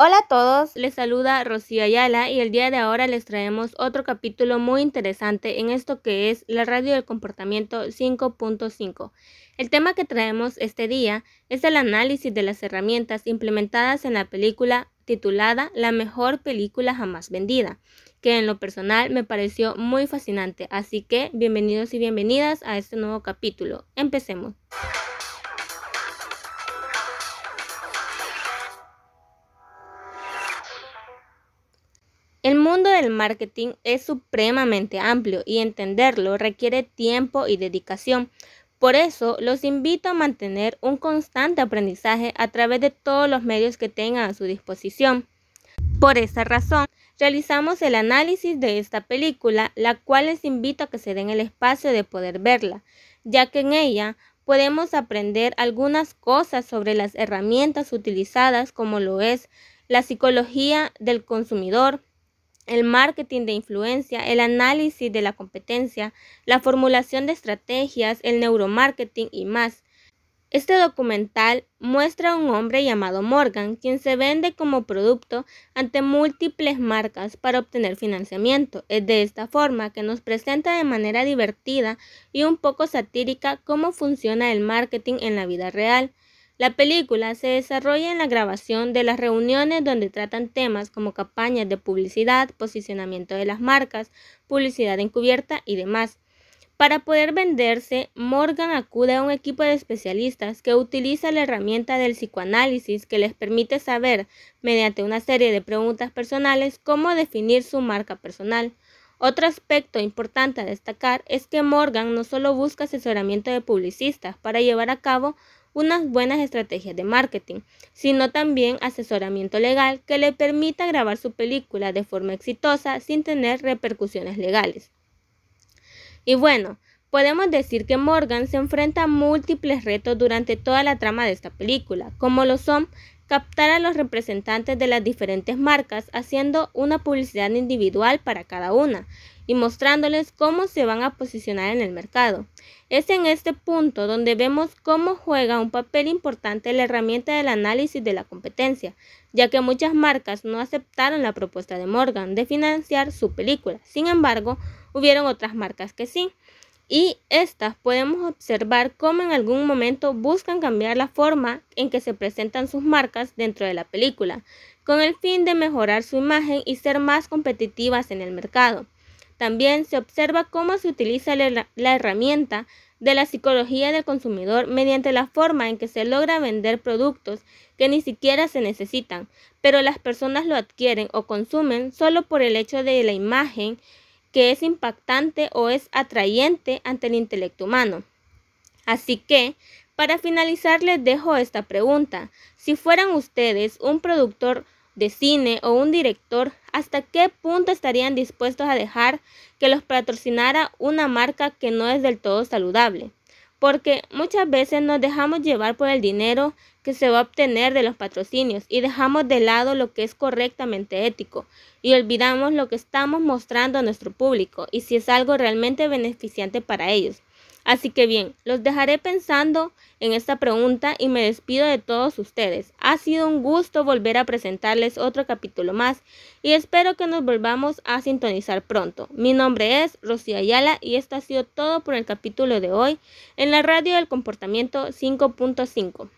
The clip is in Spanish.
Hola a todos, les saluda Rocío Ayala y el día de ahora les traemos otro capítulo muy interesante en esto que es la radio del comportamiento 5.5. El tema que traemos este día es el análisis de las herramientas implementadas en la película titulada La mejor película jamás vendida, que en lo personal me pareció muy fascinante, así que bienvenidos y bienvenidas a este nuevo capítulo. Empecemos. Del marketing es supremamente amplio y entenderlo requiere tiempo y dedicación. Por eso los invito a mantener un constante aprendizaje a través de todos los medios que tengan a su disposición. Por esa razón, realizamos el análisis de esta película, la cual les invito a que se den el espacio de poder verla, ya que en ella podemos aprender algunas cosas sobre las herramientas utilizadas como lo es la psicología del consumidor, el marketing de influencia, el análisis de la competencia, la formulación de estrategias, el neuromarketing y más. Este documental muestra a un hombre llamado Morgan, quien se vende como producto ante múltiples marcas para obtener financiamiento. Es de esta forma que nos presenta de manera divertida y un poco satírica cómo funciona el marketing en la vida real. La película se desarrolla en la grabación de las reuniones donde tratan temas como campañas de publicidad, posicionamiento de las marcas, publicidad encubierta y demás. Para poder venderse, Morgan acude a un equipo de especialistas que utiliza la herramienta del psicoanálisis que les permite saber, mediante una serie de preguntas personales, cómo definir su marca personal. Otro aspecto importante a destacar es que Morgan no solo busca asesoramiento de publicistas para llevar a cabo unas buenas estrategias de marketing, sino también asesoramiento legal que le permita grabar su película de forma exitosa sin tener repercusiones legales. Y bueno, podemos decir que Morgan se enfrenta a múltiples retos durante toda la trama de esta película, como lo son captar a los representantes de las diferentes marcas haciendo una publicidad individual para cada una y mostrándoles cómo se van a posicionar en el mercado. Es en este punto donde vemos cómo juega un papel importante la herramienta del análisis de la competencia, ya que muchas marcas no aceptaron la propuesta de Morgan de financiar su película. Sin embargo, hubieron otras marcas que sí y estas podemos observar cómo en algún momento buscan cambiar la forma en que se presentan sus marcas dentro de la película, con el fin de mejorar su imagen y ser más competitivas en el mercado. También se observa cómo se utiliza la, herramienta de la psicología del consumidor mediante la forma en que se logra vender productos que ni siquiera se necesitan, pero las personas lo adquieren o consumen solo por el hecho de la imagen que es impactante o es atrayente ante el intelecto humano. Así que, para finalizar, les dejo esta pregunta. Si fueran ustedes un productor de cine o un director, ¿hasta qué punto estarían dispuestos a dejar que los patrocinara una marca que no es del todo saludable? Porque muchas veces nos dejamos llevar por el dinero que se va a obtener de los patrocinios y dejamos de lado lo que es correctamente ético y olvidamos lo que estamos mostrando a nuestro público y si es algo realmente beneficiante para ellos. Así que bien, los dejaré pensando en esta pregunta y me despido de todos ustedes. Ha sido un gusto volver a presentarles otro capítulo más y espero que nos volvamos a sintonizar pronto. Mi nombre es Rocío Ayala y esto ha sido todo por el capítulo de hoy en la radio del comportamiento 5.5.